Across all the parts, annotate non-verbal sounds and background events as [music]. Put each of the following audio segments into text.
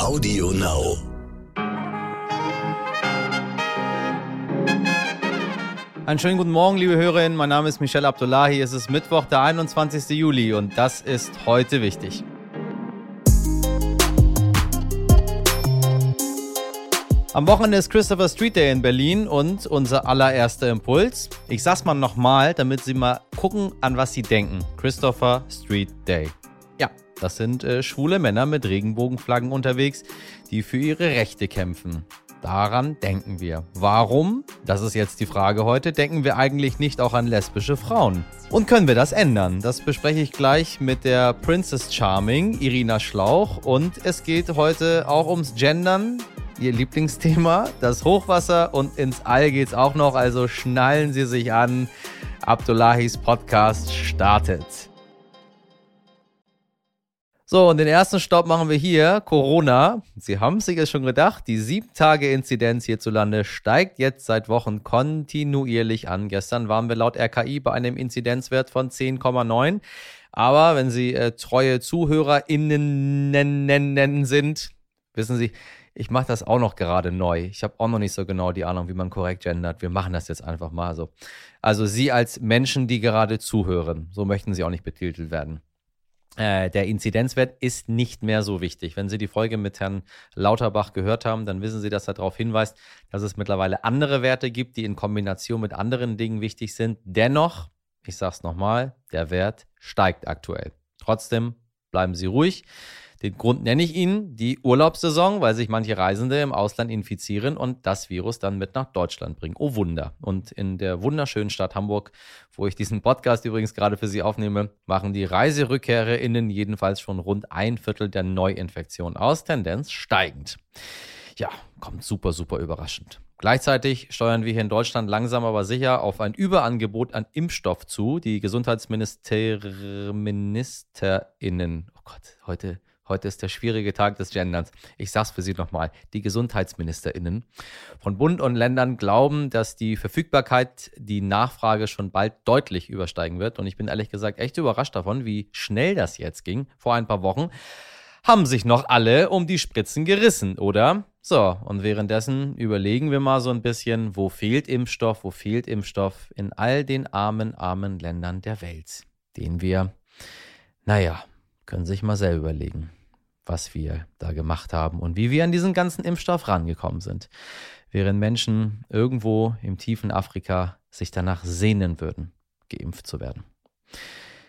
Audio Now. Einen schönen guten Morgen, liebe Hörerinnen. Mein Name ist Michel Abdullahi. Es ist Mittwoch, der 21. Juli und das ist heute wichtig. Am Wochenende ist Christopher Street Day in Berlin und unser allererster Impuls. Ich sag's mal nochmal, damit Sie mal gucken, an was Sie denken. Christopher Street Day. Das sind äh, schwule Männer mit Regenbogenflaggen unterwegs, die für ihre Rechte kämpfen. Daran denken wir. Warum? Das ist jetzt die Frage heute. Denken wir eigentlich nicht auch an lesbische Frauen? Und können wir das ändern? Das bespreche ich gleich mit der Princess Charming, Irina Schlauch. Und es geht heute auch ums Gendern, Ihr Lieblingsthema, das Hochwasser und ins All geht's auch noch, also schnallen Sie sich an. Abdullahis Podcast startet. So, und den ersten Stopp machen wir hier. Corona. Sie haben sich es schon gedacht, die 7-Tage-Inzidenz hierzulande steigt jetzt seit Wochen kontinuierlich an. Gestern waren wir laut RKI bei einem Inzidenzwert von 10,9. Aber wenn Sie äh, treue ZuhörerInnen sind, wissen Sie, ich mache das auch noch gerade neu. Ich habe auch noch nicht so genau die Ahnung, wie man korrekt gendert. Wir machen das jetzt einfach mal so. Also Sie als Menschen, die gerade zuhören, so möchten Sie auch nicht betitelt werden. Äh, der Inzidenzwert ist nicht mehr so wichtig. Wenn Sie die Folge mit Herrn Lauterbach gehört haben, dann wissen Sie, dass er darauf hinweist, dass es mittlerweile andere Werte gibt, die in Kombination mit anderen Dingen wichtig sind. Dennoch, ich sage es nochmal, der Wert steigt aktuell. Trotzdem bleiben Sie ruhig. Den Grund nenne ich Ihnen, die Urlaubssaison, weil sich manche Reisende im Ausland infizieren und das Virus dann mit nach Deutschland bringen. Oh Wunder. Und in der wunderschönen Stadt Hamburg, wo ich diesen Podcast übrigens gerade für Sie aufnehme, machen die ReiserückkehrerInnen jedenfalls schon rund ein Viertel der Neuinfektionen aus, Tendenz steigend. Ja, kommt super, super überraschend. Gleichzeitig steuern wir hier in Deutschland langsam aber sicher auf ein Überangebot an Impfstoff zu. Die GesundheitsministerInnen, oh Gott, heute Heute ist der schwierige Tag des Genderns. Ich sag's für Sie nochmal. Die GesundheitsministerInnen von Bund und Ländern glauben, dass die Verfügbarkeit die Nachfrage schon bald deutlich übersteigen wird. Und ich bin ehrlich gesagt echt überrascht davon, wie schnell das jetzt ging. Vor ein paar Wochen haben sich noch alle um die Spritzen gerissen, oder? So, und währenddessen überlegen wir mal so ein bisschen, wo fehlt Impfstoff, wo fehlt Impfstoff in all den armen, armen Ländern der Welt, den wir, naja, können sich mal selber überlegen was wir da gemacht haben und wie wir an diesen ganzen Impfstoff rangekommen sind. Während Menschen irgendwo im tiefen Afrika sich danach sehnen würden, geimpft zu werden.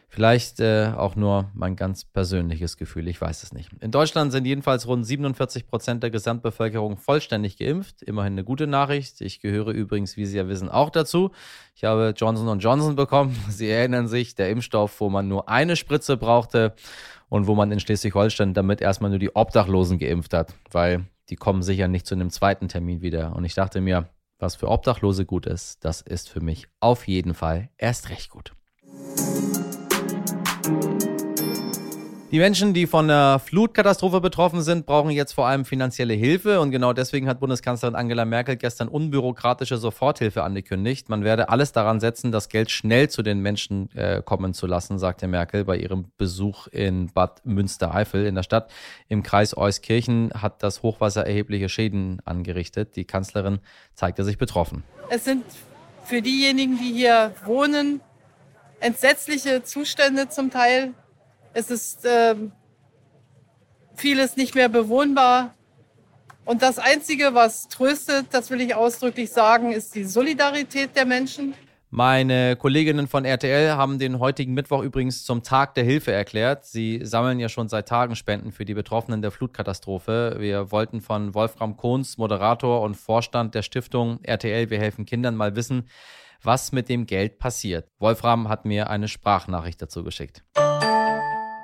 Vielleicht äh, auch nur mein ganz persönliches Gefühl, ich weiß es nicht. In Deutschland sind jedenfalls rund 47 Prozent der Gesamtbevölkerung vollständig geimpft. Immerhin eine gute Nachricht. Ich gehöre übrigens, wie Sie ja wissen, auch dazu. Ich habe Johnson Johnson bekommen. [laughs] Sie erinnern sich, der Impfstoff, wo man nur eine Spritze brauchte und wo man in Schleswig-Holstein damit erstmal nur die Obdachlosen geimpft hat, weil die kommen sicher nicht zu einem zweiten Termin wieder. Und ich dachte mir, was für Obdachlose gut ist, das ist für mich auf jeden Fall erst recht gut. Die Menschen, die von der Flutkatastrophe betroffen sind, brauchen jetzt vor allem finanzielle Hilfe. Und genau deswegen hat Bundeskanzlerin Angela Merkel gestern unbürokratische Soforthilfe angekündigt. Man werde alles daran setzen, das Geld schnell zu den Menschen äh, kommen zu lassen, sagte Merkel bei ihrem Besuch in Bad Münstereifel in der Stadt. Im Kreis Euskirchen hat das Hochwasser erhebliche Schäden angerichtet. Die Kanzlerin zeigte sich betroffen. Es sind für diejenigen, die hier wohnen, entsetzliche Zustände zum Teil es ist äh, vieles nicht mehr bewohnbar. Und das Einzige, was tröstet, das will ich ausdrücklich sagen, ist die Solidarität der Menschen. Meine Kolleginnen von RTL haben den heutigen Mittwoch übrigens zum Tag der Hilfe erklärt. Sie sammeln ja schon seit Tagen Spenden für die Betroffenen der Flutkatastrophe. Wir wollten von Wolfram Kohns, Moderator und Vorstand der Stiftung RTL Wir helfen Kindern mal wissen, was mit dem Geld passiert. Wolfram hat mir eine Sprachnachricht dazu geschickt.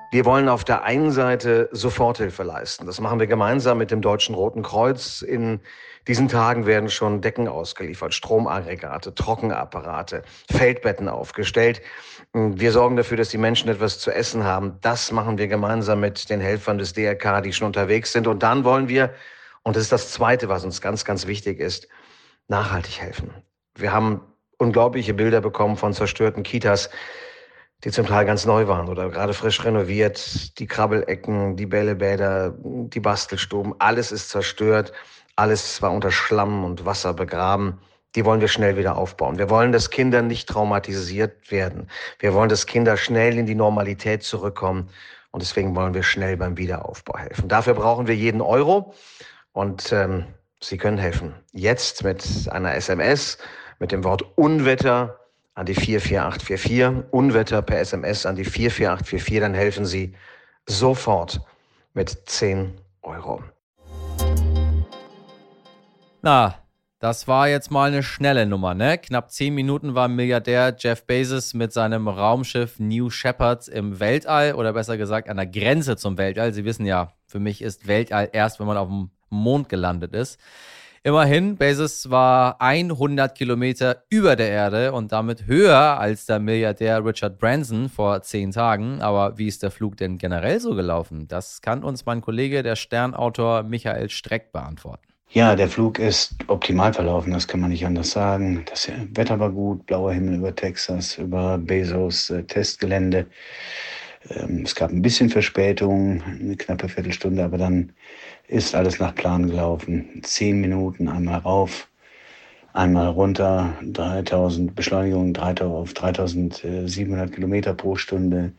Wir wollen auf der einen Seite Soforthilfe leisten. Das machen wir gemeinsam mit dem Deutschen Roten Kreuz. In diesen Tagen werden schon Decken ausgeliefert, Stromaggregate, Trockenapparate, Feldbetten aufgestellt. Wir sorgen dafür, dass die Menschen etwas zu essen haben. Das machen wir gemeinsam mit den Helfern des DRK, die schon unterwegs sind. Und dann wollen wir, und das ist das Zweite, was uns ganz, ganz wichtig ist, nachhaltig helfen. Wir haben unglaubliche Bilder bekommen von zerstörten Kitas, die zum Teil ganz neu waren oder gerade frisch renoviert. Die Krabbelecken, die Bällebäder, die Bastelstuben, alles ist zerstört. Alles war unter Schlamm und Wasser begraben. Die wollen wir schnell wieder aufbauen. Wir wollen, dass Kinder nicht traumatisiert werden. Wir wollen, dass Kinder schnell in die Normalität zurückkommen. Und deswegen wollen wir schnell beim Wiederaufbau helfen. Dafür brauchen wir jeden Euro. Und ähm, Sie können helfen. Jetzt mit einer SMS mit dem Wort Unwetter an die 44844, Unwetter per SMS an die 44844, dann helfen Sie sofort mit 10 Euro. Na, das war jetzt mal eine schnelle Nummer, ne? Knapp 10 Minuten war Milliardär Jeff Bezos mit seinem Raumschiff New Shepard im Weltall oder besser gesagt an der Grenze zum Weltall. Sie wissen ja, für mich ist Weltall erst, wenn man auf dem Mond gelandet ist. Immerhin, Bezos war 100 Kilometer über der Erde und damit höher als der Milliardär Richard Branson vor zehn Tagen. Aber wie ist der Flug denn generell so gelaufen? Das kann uns mein Kollege, der Sternautor Michael Streck, beantworten. Ja, der Flug ist optimal verlaufen, das kann man nicht anders sagen. Das Wetter war gut, blauer Himmel über Texas, über Bezos äh, Testgelände. Ähm, es gab ein bisschen Verspätung, eine knappe Viertelstunde, aber dann ist alles nach Plan gelaufen. Zehn Minuten einmal rauf, einmal runter, 3000 Beschleunigung 3000 auf 3700 Kilometer pro Stunde.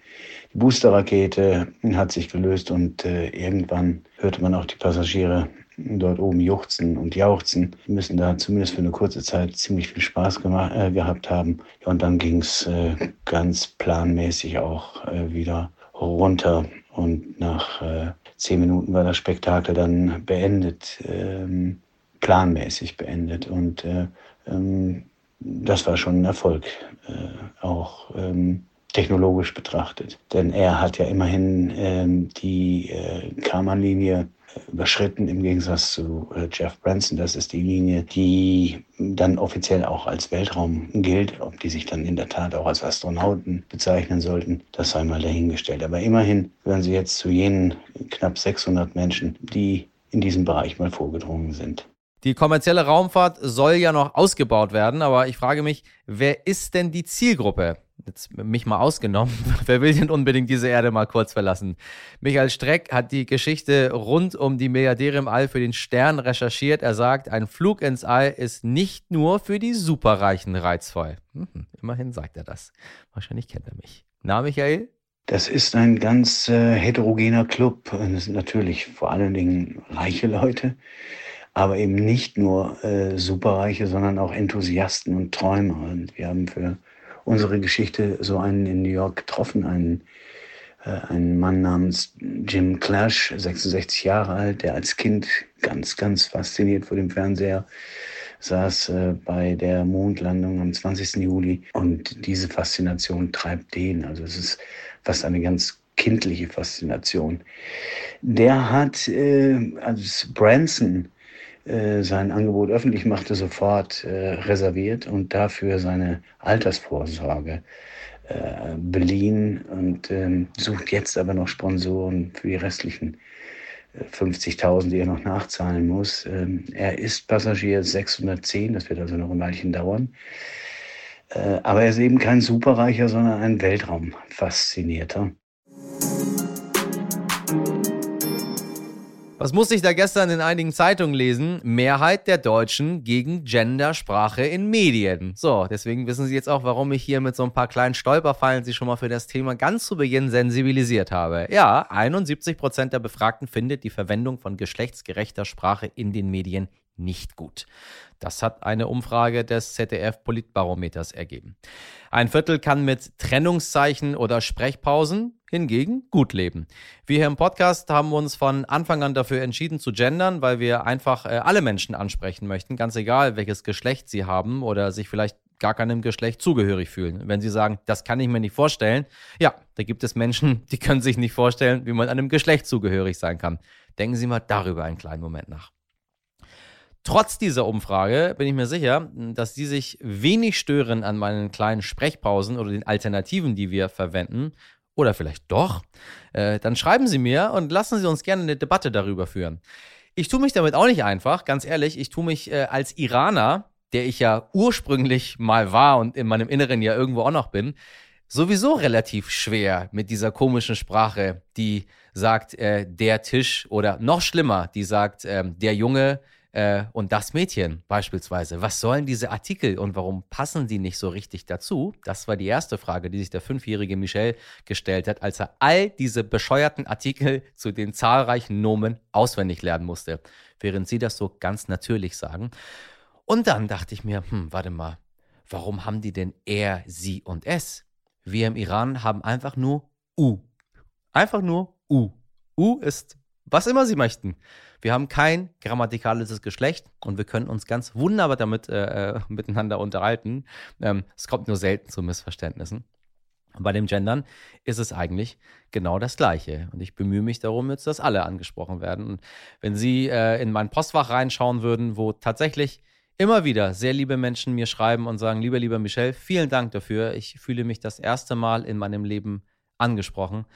Die Boosterrakete hat sich gelöst und äh, irgendwann hörte man auch die Passagiere dort oben juchzen und jauchzen. Die müssen da zumindest für eine kurze Zeit ziemlich viel Spaß gemacht, äh, gehabt haben. Und dann ging es äh, ganz planmäßig auch äh, wieder runter. Und nach äh, zehn Minuten war das Spektakel dann beendet, ähm, planmäßig beendet. Und äh, ähm, das war schon ein Erfolg, äh, auch ähm, technologisch betrachtet. Denn er hat ja immerhin ähm, die äh, Karmann-Linie überschritten im Gegensatz zu äh, Jeff Branson. Das ist die Linie, die dann offiziell auch als Weltraum gilt. Ob die sich dann in der Tat auch als Astronauten bezeichnen sollten, das sei mal dahingestellt. Aber immerhin gehören sie jetzt zu jenen knapp 600 Menschen, die in diesem Bereich mal vorgedrungen sind. Die kommerzielle Raumfahrt soll ja noch ausgebaut werden, aber ich frage mich, wer ist denn die Zielgruppe? Jetzt mich mal ausgenommen. [laughs] Wer will denn unbedingt diese Erde mal kurz verlassen? Michael Streck hat die Geschichte rund um die Milliardäre im All für den Stern recherchiert. Er sagt, ein Flug ins All ist nicht nur für die Superreichen reizvoll. Hm, immerhin sagt er das. Wahrscheinlich kennt er mich. Na, Michael? Das ist ein ganz äh, heterogener Club. Das sind natürlich vor allen Dingen reiche Leute aber eben nicht nur äh, Superreiche, sondern auch Enthusiasten und Träumer. Und wir haben für unsere Geschichte so einen in New York getroffen, einen, äh, einen Mann namens Jim Clash, 66 Jahre alt, der als Kind ganz, ganz fasziniert vor dem Fernseher saß äh, bei der Mondlandung am 20. Juli. Und diese Faszination treibt den. Also es ist fast eine ganz kindliche Faszination. Der hat äh, als Branson äh, sein Angebot öffentlich machte, sofort äh, reserviert und dafür seine Altersvorsorge äh, beliehen und ähm, sucht jetzt aber noch Sponsoren für die restlichen 50.000, äh, die er noch nachzahlen muss. Ähm, er ist Passagier 610, das wird also noch ein Weilchen dauern. Äh, aber er ist eben kein Superreicher, sondern ein Weltraumfaszinierter. Was musste ich da gestern in einigen Zeitungen lesen? Mehrheit der Deutschen gegen Gendersprache in Medien. So, deswegen wissen Sie jetzt auch, warum ich hier mit so ein paar kleinen Stolperfallen Sie schon mal für das Thema ganz zu Beginn sensibilisiert habe. Ja, 71 Prozent der Befragten findet die Verwendung von geschlechtsgerechter Sprache in den Medien nicht gut. Das hat eine Umfrage des ZDF Politbarometers ergeben. Ein Viertel kann mit Trennungszeichen oder Sprechpausen hingegen gut leben. Wir hier im Podcast haben uns von Anfang an dafür entschieden zu gendern, weil wir einfach äh, alle Menschen ansprechen möchten, ganz egal welches Geschlecht sie haben oder sich vielleicht gar keinem Geschlecht zugehörig fühlen. Wenn sie sagen, das kann ich mir nicht vorstellen, ja, da gibt es Menschen, die können sich nicht vorstellen, wie man einem Geschlecht zugehörig sein kann. Denken Sie mal darüber einen kleinen Moment nach. Trotz dieser Umfrage bin ich mir sicher, dass die sich wenig stören an meinen kleinen Sprechpausen oder den Alternativen, die wir verwenden. Oder vielleicht doch. Äh, dann schreiben Sie mir und lassen Sie uns gerne eine Debatte darüber führen. Ich tue mich damit auch nicht einfach, ganz ehrlich. Ich tue mich äh, als Iraner, der ich ja ursprünglich mal war und in meinem Inneren ja irgendwo auch noch bin, sowieso relativ schwer mit dieser komischen Sprache, die sagt äh, der Tisch oder noch schlimmer, die sagt äh, der Junge und das Mädchen beispielsweise. Was sollen diese Artikel und warum passen die nicht so richtig dazu? Das war die erste Frage, die sich der fünfjährige Michel gestellt hat, als er all diese bescheuerten Artikel zu den zahlreichen Nomen auswendig lernen musste, während sie das so ganz natürlich sagen. Und dann dachte ich mir, hm, warte mal, warum haben die denn er, sie und es? Wir im Iran haben einfach nur U. Einfach nur U. U ist, was immer sie möchten. Wir haben kein grammatikalisches Geschlecht und wir können uns ganz wunderbar damit äh, äh miteinander unterhalten. Ähm, es kommt nur selten zu Missverständnissen. bei dem Gendern ist es eigentlich genau das Gleiche. Und ich bemühe mich darum, jetzt, dass alle angesprochen werden. Und wenn Sie äh, in mein Postfach reinschauen würden, wo tatsächlich immer wieder sehr liebe Menschen mir schreiben und sagen, lieber, lieber Michel, vielen Dank dafür. Ich fühle mich das erste Mal in meinem Leben angesprochen.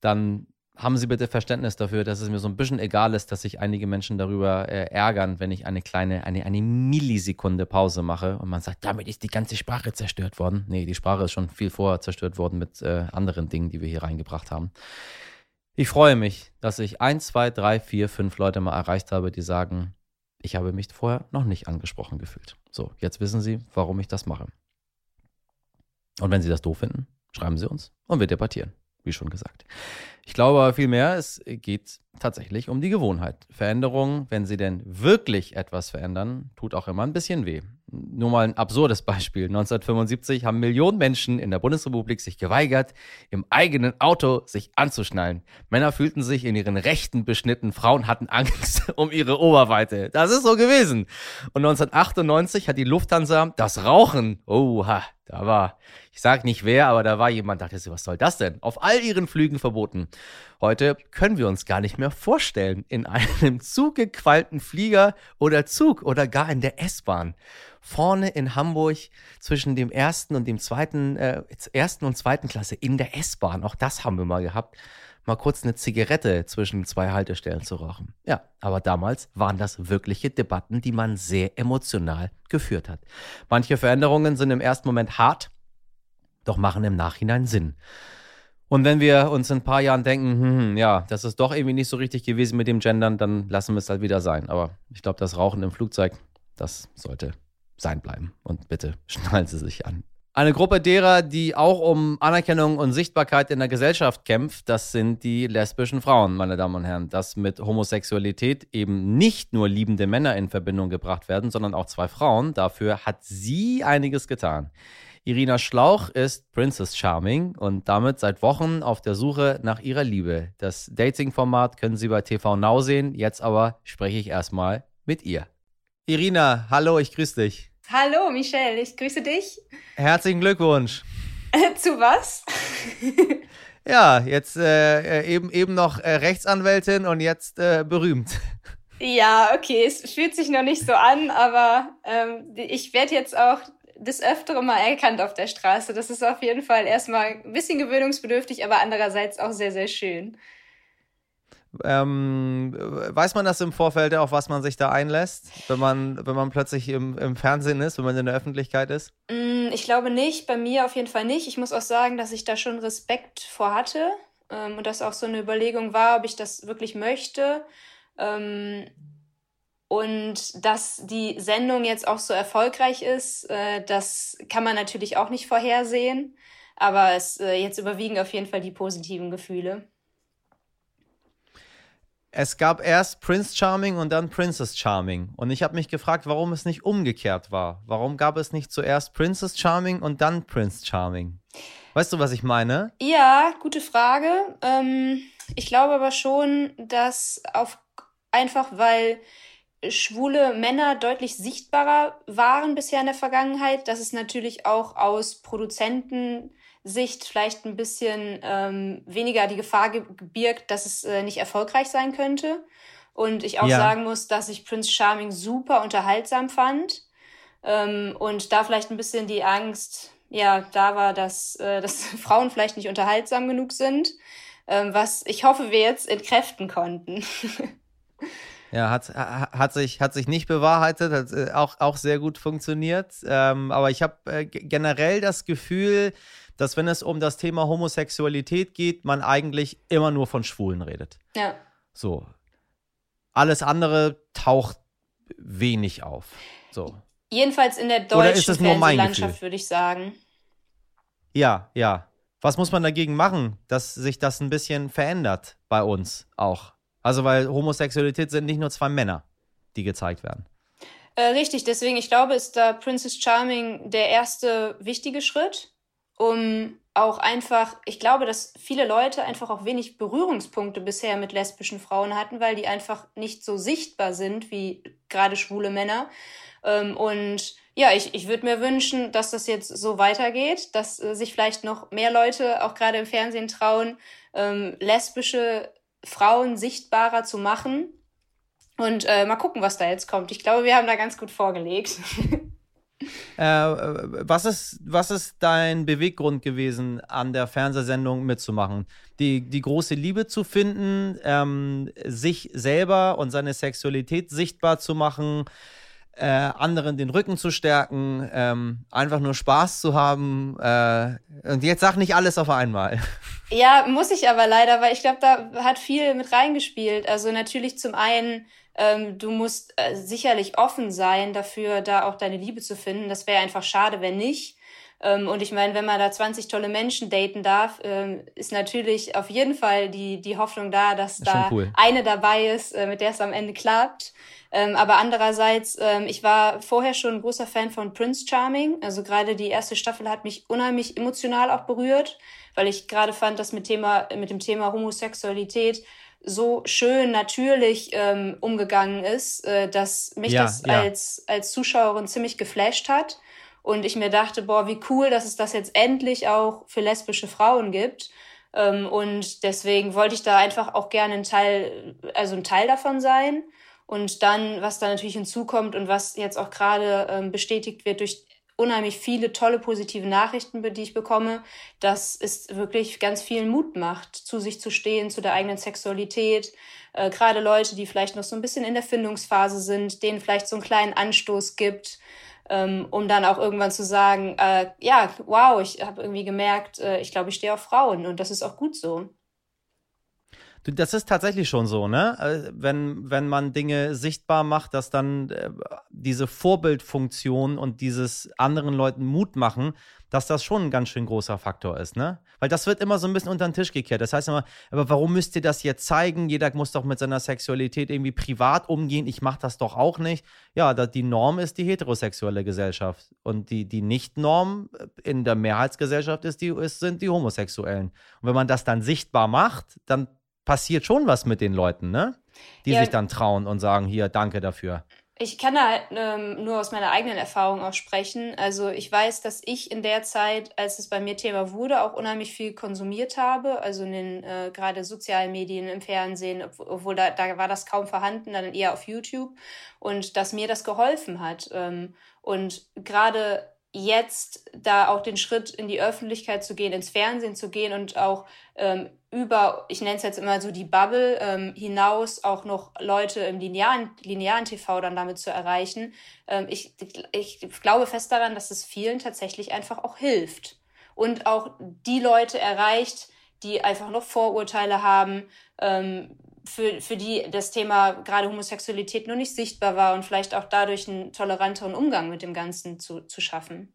Dann haben Sie bitte Verständnis dafür, dass es mir so ein bisschen egal ist, dass sich einige Menschen darüber äh, ärgern, wenn ich eine kleine, eine, eine Millisekunde Pause mache und man sagt, damit ist die ganze Sprache zerstört worden. Nee, die Sprache ist schon viel vorher zerstört worden mit äh, anderen Dingen, die wir hier reingebracht haben. Ich freue mich, dass ich ein, zwei, drei, vier, fünf Leute mal erreicht habe, die sagen, ich habe mich vorher noch nicht angesprochen gefühlt. So, jetzt wissen Sie, warum ich das mache. Und wenn Sie das doof finden, schreiben Sie uns und wir debattieren, wie schon gesagt. Ich glaube aber vielmehr, es geht tatsächlich um die Gewohnheit. Veränderung, wenn sie denn wirklich etwas verändern, tut auch immer ein bisschen weh. Nur mal ein absurdes Beispiel. 1975 haben Millionen Menschen in der Bundesrepublik sich geweigert, im eigenen Auto sich anzuschnallen. Männer fühlten sich in ihren Rechten beschnitten, Frauen hatten Angst [laughs] um ihre Oberweite. Das ist so gewesen. Und 1998 hat die Lufthansa das Rauchen, oha, da war, ich sag nicht wer, aber da war jemand, dachte sich, was soll das denn? Auf all ihren Flügen verboten. Heute können wir uns gar nicht mehr vorstellen, in einem [laughs] zugequalten Flieger oder Zug oder gar in der S-Bahn vorne in Hamburg zwischen dem ersten und dem zweiten, äh, ersten und zweiten Klasse in der S-Bahn, auch das haben wir mal gehabt, mal kurz eine Zigarette zwischen zwei Haltestellen zu rauchen. Ja, aber damals waren das wirkliche Debatten, die man sehr emotional geführt hat. Manche Veränderungen sind im ersten Moment hart, doch machen im Nachhinein Sinn. Und wenn wir uns in ein paar Jahren denken, hm, hm, ja, das ist doch irgendwie nicht so richtig gewesen mit dem Gendern, dann lassen wir es halt wieder sein. Aber ich glaube, das Rauchen im Flugzeug, das sollte sein bleiben. Und bitte [laughs] schnallen Sie sich an. Eine Gruppe derer, die auch um Anerkennung und Sichtbarkeit in der Gesellschaft kämpft, das sind die lesbischen Frauen, meine Damen und Herren. Dass mit Homosexualität eben nicht nur liebende Männer in Verbindung gebracht werden, sondern auch zwei Frauen. Dafür hat sie einiges getan. Irina Schlauch ist Princess Charming und damit seit Wochen auf der Suche nach ihrer Liebe. Das Dating-Format können Sie bei TV Now sehen. Jetzt aber spreche ich erstmal mit ihr. Irina, hallo, ich grüße dich. Hallo, Michelle, ich grüße dich. Herzlichen Glückwunsch. Zu was? [laughs] ja, jetzt äh, äh, eben, eben noch äh, Rechtsanwältin und jetzt äh, berühmt. Ja, okay, es fühlt sich noch nicht so an, aber ähm, ich werde jetzt auch des Öfteren mal erkannt auf der Straße. Das ist auf jeden Fall erstmal ein bisschen gewöhnungsbedürftig, aber andererseits auch sehr, sehr schön. Ähm, weiß man das im Vorfeld, auf was man sich da einlässt, wenn man, wenn man plötzlich im, im Fernsehen ist, wenn man in der Öffentlichkeit ist? Mm, ich glaube nicht, bei mir auf jeden Fall nicht. Ich muss auch sagen, dass ich da schon Respekt vor hatte ähm, und das auch so eine Überlegung war, ob ich das wirklich möchte. Ähm, und dass die Sendung jetzt auch so erfolgreich ist, äh, das kann man natürlich auch nicht vorhersehen. Aber es äh, jetzt überwiegen auf jeden Fall die positiven Gefühle. Es gab erst Prince Charming und dann Princess Charming. Und ich habe mich gefragt, warum es nicht umgekehrt war. Warum gab es nicht zuerst Princess Charming und dann Prince Charming? Weißt du, was ich meine? Ja, gute Frage. Ähm, ich glaube aber schon, dass auf einfach weil schwule Männer deutlich sichtbarer waren bisher in der Vergangenheit, dass es natürlich auch aus Produzentensicht vielleicht ein bisschen ähm, weniger die Gefahr gebirgt, dass es äh, nicht erfolgreich sein könnte. Und ich auch ja. sagen muss, dass ich Prince Charming super unterhaltsam fand. Ähm, und da vielleicht ein bisschen die Angst, ja, da war, dass, äh, dass [laughs] Frauen vielleicht nicht unterhaltsam genug sind, ähm, was ich hoffe, wir jetzt entkräften konnten. [laughs] Ja, hat, hat, sich, hat sich nicht bewahrheitet, hat äh, auch, auch sehr gut funktioniert. Ähm, aber ich habe äh, generell das Gefühl, dass wenn es um das Thema Homosexualität geht, man eigentlich immer nur von Schwulen redet. Ja. So. Alles andere taucht wenig auf. So. Jedenfalls in der deutschen Fernsehlandschaft, würde ich sagen. Ja, ja. Was muss man dagegen machen, dass sich das ein bisschen verändert bei uns auch? Also, weil Homosexualität sind nicht nur zwei Männer, die gezeigt werden. Äh, richtig, deswegen, ich glaube, ist da Princess Charming der erste wichtige Schritt, um auch einfach, ich glaube, dass viele Leute einfach auch wenig Berührungspunkte bisher mit lesbischen Frauen hatten, weil die einfach nicht so sichtbar sind wie gerade schwule Männer. Ähm, und ja, ich, ich würde mir wünschen, dass das jetzt so weitergeht, dass äh, sich vielleicht noch mehr Leute auch gerade im Fernsehen trauen, ähm, lesbische Frauen sichtbarer zu machen. Und äh, mal gucken, was da jetzt kommt. Ich glaube, wir haben da ganz gut vorgelegt. [laughs] Äh, was, ist, was ist dein Beweggrund gewesen, an der Fernsehsendung mitzumachen? Die, die große Liebe zu finden, ähm, sich selber und seine Sexualität sichtbar zu machen, äh, anderen den Rücken zu stärken, ähm, einfach nur Spaß zu haben. Äh, und jetzt sag nicht alles auf einmal. [laughs] Ja, muss ich aber leider, weil ich glaube, da hat viel mit reingespielt. Also natürlich zum einen, ähm, du musst äh, sicherlich offen sein dafür, da auch deine Liebe zu finden. Das wäre einfach schade, wenn nicht. Ähm, und ich meine, wenn man da 20 tolle Menschen daten darf, ähm, ist natürlich auf jeden Fall die, die Hoffnung da, dass da cool. eine dabei ist, äh, mit der es am Ende klappt. Ähm, aber andererseits, ich war vorher schon ein großer Fan von Prince Charming. Also gerade die erste Staffel hat mich unheimlich emotional auch berührt, weil ich gerade fand, dass mit, Thema, mit dem Thema Homosexualität so schön natürlich umgegangen ist, äh, dass mich ja, das ja. als, als Zuschauerin ziemlich geflasht hat. Und ich mir dachte, boah, wie cool, dass es das jetzt endlich auch für lesbische Frauen gibt. Ähm, und deswegen wollte ich da einfach auch gerne ein Teil, also ein Teil davon sein. Und dann, was da natürlich hinzukommt und was jetzt auch gerade ähm, bestätigt wird durch unheimlich viele tolle positive Nachrichten, die ich bekomme, dass es wirklich ganz viel Mut macht, zu sich zu stehen, zu der eigenen Sexualität. Äh, gerade Leute, die vielleicht noch so ein bisschen in der Findungsphase sind, denen vielleicht so einen kleinen Anstoß gibt, ähm, um dann auch irgendwann zu sagen, äh, ja, wow, ich habe irgendwie gemerkt, äh, ich glaube, ich stehe auf Frauen und das ist auch gut so. Das ist tatsächlich schon so, ne? Äh, wenn, wenn man Dinge sichtbar macht, dass dann äh, diese Vorbildfunktion und dieses anderen Leuten Mut machen, dass das schon ein ganz schön großer Faktor ist, ne? Weil das wird immer so ein bisschen unter den Tisch gekehrt. Das heißt immer, aber warum müsst ihr das jetzt zeigen? Jeder muss doch mit seiner Sexualität irgendwie privat umgehen. Ich mache das doch auch nicht. Ja, die Norm ist die heterosexuelle Gesellschaft. Und die, die Nicht-Norm in der Mehrheitsgesellschaft ist die, sind die Homosexuellen. Und wenn man das dann sichtbar macht, dann passiert schon was mit den Leuten, ne? Die ja, sich dann trauen und sagen, hier, danke dafür. Ich kann da ähm, nur aus meiner eigenen Erfahrung auch sprechen. Also ich weiß, dass ich in der Zeit, als es bei mir Thema wurde, auch unheimlich viel konsumiert habe. Also in den äh, gerade sozialen Medien, im Fernsehen, obwohl da, da war das kaum vorhanden, dann eher auf YouTube. Und dass mir das geholfen hat. Ähm, und gerade jetzt da auch den Schritt in die Öffentlichkeit zu gehen, ins Fernsehen zu gehen und auch ähm, über, ich nenne es jetzt immer so die Bubble, ähm, hinaus auch noch Leute im linearen, linearen TV dann damit zu erreichen. Ähm, ich, ich glaube fest daran, dass es vielen tatsächlich einfach auch hilft und auch die Leute erreicht, die einfach noch Vorurteile haben, ähm, für, für die das Thema gerade Homosexualität nur nicht sichtbar war und vielleicht auch dadurch einen toleranteren Umgang mit dem Ganzen zu, zu schaffen.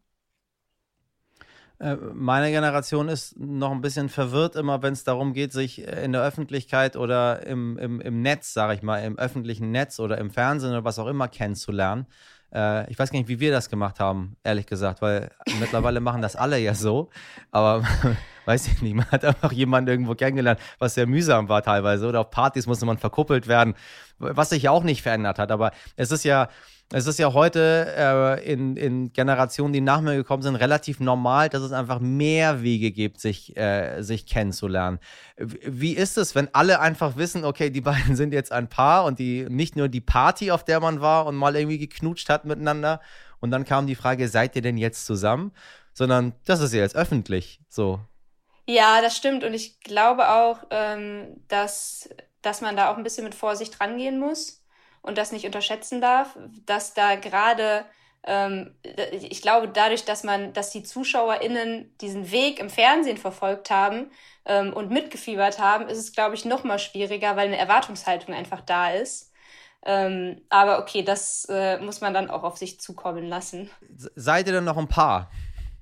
Äh, meine Generation ist noch ein bisschen verwirrt immer, wenn es darum geht, sich in der Öffentlichkeit oder im, im, im Netz, sage ich mal, im öffentlichen Netz oder im Fernsehen oder was auch immer kennenzulernen. Äh, ich weiß gar nicht, wie wir das gemacht haben, ehrlich gesagt, weil mittlerweile machen das alle ja so. Aber [laughs] weiß ich nicht, man hat einfach jemanden irgendwo kennengelernt, was sehr mühsam war teilweise. Oder auf Partys musste man verkuppelt werden, was sich ja auch nicht verändert hat. Aber es ist ja, es ist ja heute äh, in, in Generationen, die nach mir gekommen sind, relativ normal, dass es einfach mehr Wege gibt, sich, äh, sich kennenzulernen. Wie ist es, wenn alle einfach wissen, okay, die beiden [laughs] sind jetzt ein Paar und die nicht nur die Party, auf der man war und mal irgendwie geknutscht hat miteinander und dann kam die Frage, seid ihr denn jetzt zusammen? Sondern das ist ja jetzt öffentlich so. Ja, das stimmt. Und ich glaube auch, ähm, dass, dass man da auch ein bisschen mit Vorsicht rangehen muss und das nicht unterschätzen darf, dass da gerade ähm, ich glaube, dadurch, dass man, dass die ZuschauerInnen diesen Weg im Fernsehen verfolgt haben ähm, und mitgefiebert haben, ist es, glaube ich, noch mal schwieriger, weil eine Erwartungshaltung einfach da ist. Ähm, aber okay, das äh, muss man dann auch auf sich zukommen lassen. Seid ihr denn noch ein Paar?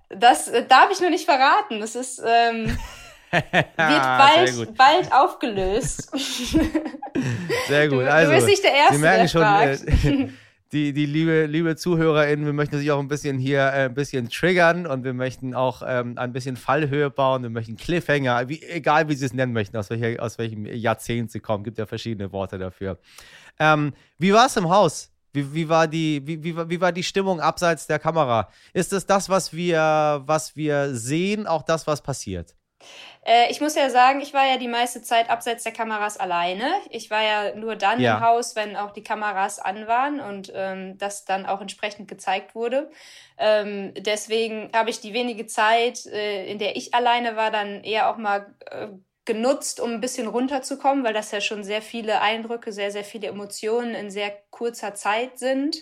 Das äh, darf ich nur nicht verraten. Das ist ähm, [laughs] wird bald, bald aufgelöst. [laughs] Sehr gut. Du, also, du bist nicht der Erste, Sie merken der schon, äh, [laughs] die, die liebe, liebe ZuhörerInnen, wir möchten sich auch ein bisschen hier äh, ein bisschen triggern und wir möchten auch ähm, ein bisschen Fallhöhe bauen, wir möchten Cliffhanger, wie, egal wie Sie es nennen möchten, aus, welcher, aus welchem Jahrzehnt Sie kommen, gibt ja verschiedene Worte dafür. Ähm, wie war es im Haus? Wie, wie, war die, wie, wie, wie war die Stimmung abseits der Kamera? Ist es das, was wir, was wir sehen, auch das, was passiert? Äh, ich muss ja sagen, ich war ja die meiste Zeit abseits der Kameras alleine. Ich war ja nur dann Ja. im Haus, wenn auch die Kameras an waren und ähm, das dann auch entsprechend gezeigt wurde. Ähm, deswegen habe ich die wenige Zeit, äh, in der ich alleine war, dann eher auch mal äh, genutzt, um ein bisschen runterzukommen, weil das ja schon sehr viele Eindrücke, sehr, sehr viele Emotionen in sehr kurzer Zeit sind.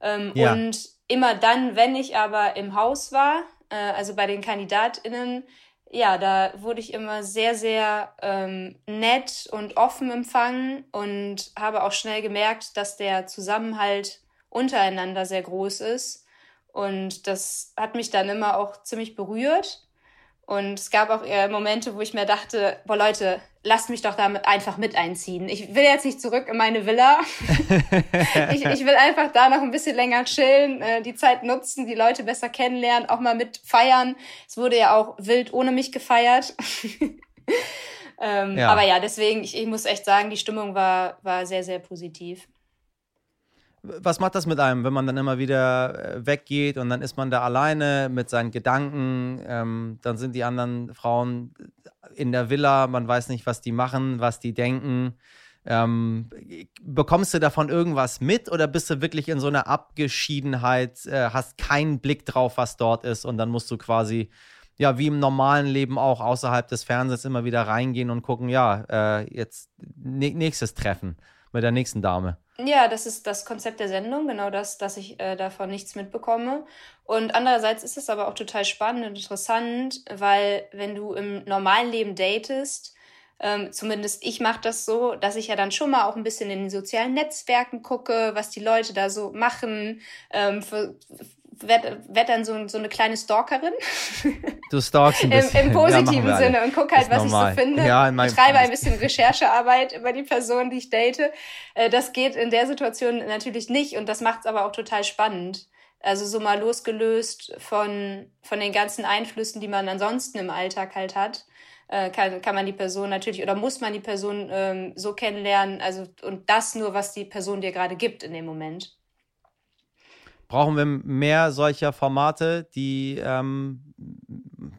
Ähm, Ja. Und immer dann, wenn ich aber im Haus war, äh, also bei den KandidatInnen, ja, da wurde ich immer sehr, sehr ähm, nett und offen empfangen und habe auch schnell gemerkt, dass der Zusammenhalt untereinander sehr groß ist. Und das hat mich dann immer auch ziemlich berührt. Und es gab auch eher Momente, wo ich mir dachte, boah Leute, lasst mich doch damit einfach mit einziehen. Ich will jetzt nicht zurück in meine Villa. [laughs] ich, ich will einfach da noch ein bisschen länger chillen, äh, die Zeit nutzen, die Leute besser kennenlernen, auch mal mit feiern. Es wurde ja auch wild ohne mich gefeiert. [laughs] ähm, Ja. Aber ja, deswegen, ich, ich muss echt sagen, die Stimmung war, war sehr, sehr positiv. Was macht das mit einem, wenn man dann immer wieder äh, weggeht und dann ist man da alleine mit seinen Gedanken? Ähm, dann sind die anderen Frauen in der Villa, man weiß nicht, was die machen, was die denken. Ähm, bekommst du davon irgendwas mit oder bist du wirklich in so einer Abgeschiedenheit, äh, hast keinen Blick drauf, was dort ist und dann musst du quasi, ja, wie im normalen Leben auch außerhalb des Fernsehens immer wieder reingehen und gucken, ja, äh, jetzt nä- nächstes Treffen mit der nächsten Dame. Ja, das ist das Konzept der Sendung, genau das, dass ich äh, davon nichts mitbekomme. Und andererseits ist es aber auch total spannend und interessant, weil wenn du im normalen Leben datest, ähm, zumindest ich mache das so, dass ich ja dann schon mal auch ein bisschen in den sozialen Netzwerken gucke, was die Leute da so machen, ähm, für, werd, werd dann so, so eine kleine Stalkerin Du stalkst ein im, bisschen. im Ja, machen positiven alle. Sinne und guck halt, Ist was normal. ich so finde. Ja, in meinem- Betreibe ein bisschen [laughs] Recherchearbeit über die Person, die ich date. Äh, Das geht in der Situation natürlich nicht und das macht es aber auch total spannend. Also so mal losgelöst von, von den ganzen Einflüssen, die man ansonsten im Alltag halt hat, äh, kann, kann man die Person natürlich oder muss man die Person ähm, so kennenlernen, also und das nur, was die Person dir gerade gibt in dem Moment. Brauchen wir mehr solcher Formate, die, ähm,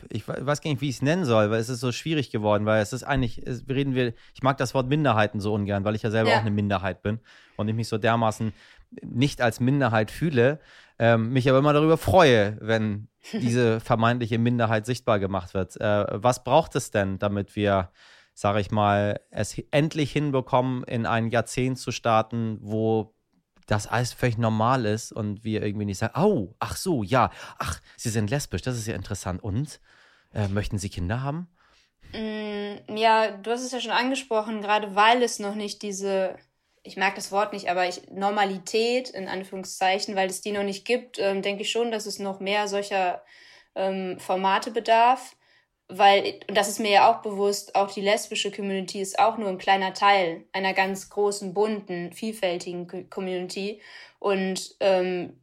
ich we- weiß gar nicht, wie ich es nennen soll, weil es ist so schwierig geworden, weil es ist eigentlich, es, reden wir, ich mag das Wort Minderheiten so ungern, weil ich ja selber Ja. auch eine Minderheit bin und ich mich so dermaßen nicht als Minderheit fühle, ähm, mich aber immer darüber freue, wenn [laughs] diese vermeintliche Minderheit sichtbar gemacht wird. Äh, was braucht es denn, damit wir, sage ich mal, es endlich hinbekommen, in ein Jahrzehnt zu starten, wo das alles völlig normal ist und wir irgendwie nicht sagen, oh, ach so, ja, ach, Sie sind lesbisch, das ist ja interessant. Und äh, möchten Sie Kinder haben? Mm, Ja, du hast es ja schon angesprochen, gerade weil es noch nicht diese, ich mag das Wort nicht, aber ich, Normalität in Anführungszeichen, weil es die noch nicht gibt, ähm, denke ich schon, dass es noch mehr solcher ähm, Formate bedarf. Weil, und das ist mir ja auch bewusst, auch die lesbische Community ist auch nur ein kleiner Teil einer ganz großen, bunten, vielfältigen Co- Community. Und ähm,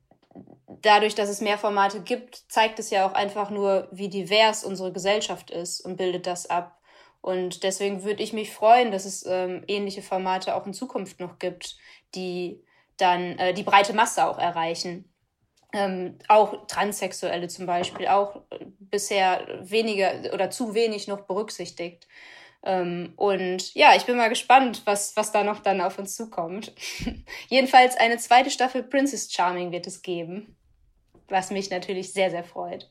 dadurch, dass es mehr Formate gibt, zeigt es ja auch einfach nur, wie divers unsere Gesellschaft ist und bildet das ab. Und deswegen würde ich mich freuen, dass es ähm, ähnliche Formate auch in Zukunft noch gibt, die dann äh, die breite Masse auch erreichen. Ähm, auch Transsexuelle zum Beispiel, auch äh, bisher weniger oder zu wenig noch berücksichtigt. Ähm, und ja, ich bin mal gespannt, was, was da noch dann auf uns zukommt. [laughs] Jedenfalls eine zweite Staffel Princess Charming wird es geben, was mich natürlich sehr, sehr freut.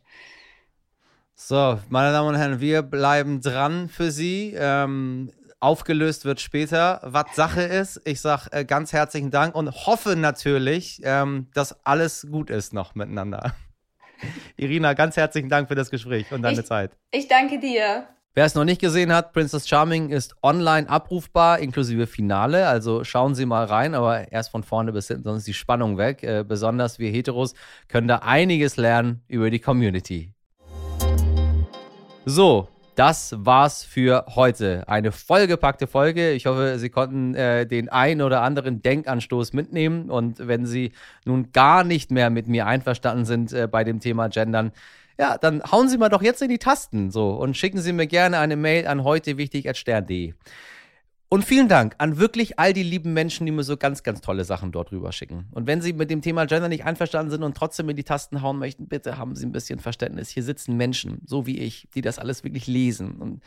So, meine Damen und Herren, wir bleiben dran für Sie. Ähm, aufgelöst wird später, was Sache ist. Ich sage äh, ganz herzlichen Dank und hoffe natürlich, ähm, dass alles gut ist noch miteinander. [laughs] Irina, ganz herzlichen Dank für das Gespräch und deine ich, Zeit. Ich danke dir. Wer es noch nicht gesehen hat, Princess Charming ist online abrufbar, inklusive Finale. Also schauen Sie mal rein, aber erst von vorne bis hinten, sonst ist die Spannung weg. Äh, besonders wir Heteros können da einiges lernen über die Community. So, das war's für heute. Eine vollgepackte Folge. Ich hoffe, Sie konnten äh, den ein oder anderen Denkanstoß mitnehmen. Und wenn Sie nun gar nicht mehr mit mir einverstanden sind äh, bei dem Thema Gendern, ja, dann hauen Sie mal doch jetzt in die Tasten so und schicken Sie mir gerne eine Mail an heutewichtig.stern.de. Und vielen Dank an wirklich all die lieben Menschen, die mir so ganz, ganz tolle Sachen dort rüber schicken. Und wenn Sie mit dem Thema Gender nicht einverstanden sind und trotzdem in die Tasten hauen möchten, bitte haben Sie ein bisschen Verständnis. Hier sitzen Menschen, so wie ich, die das alles wirklich lesen. Und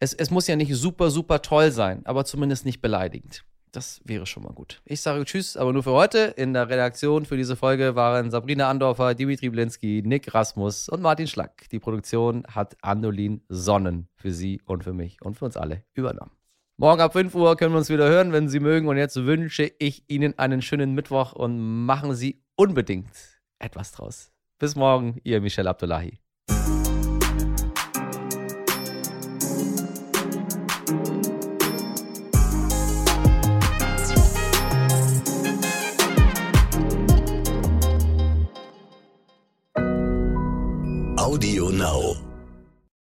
es, es muss ja nicht super, super toll sein, aber zumindest nicht beleidigend. Das wäre schon mal gut. Ich sage Tschüss, aber nur für heute. In der Redaktion für diese Folge waren Sabrina Andorfer, Dimitri Blinski, Nick Rasmus und Martin Schlack. Die Produktion hat Andolin Sonnen für Sie und für mich und für uns alle übernommen. Morgen ab 5 Uhr können wir uns wieder hören, wenn Sie mögen. Und jetzt wünsche ich Ihnen einen schönen Mittwoch und machen Sie unbedingt etwas draus. Bis morgen, Ihr Michel Abdullahi.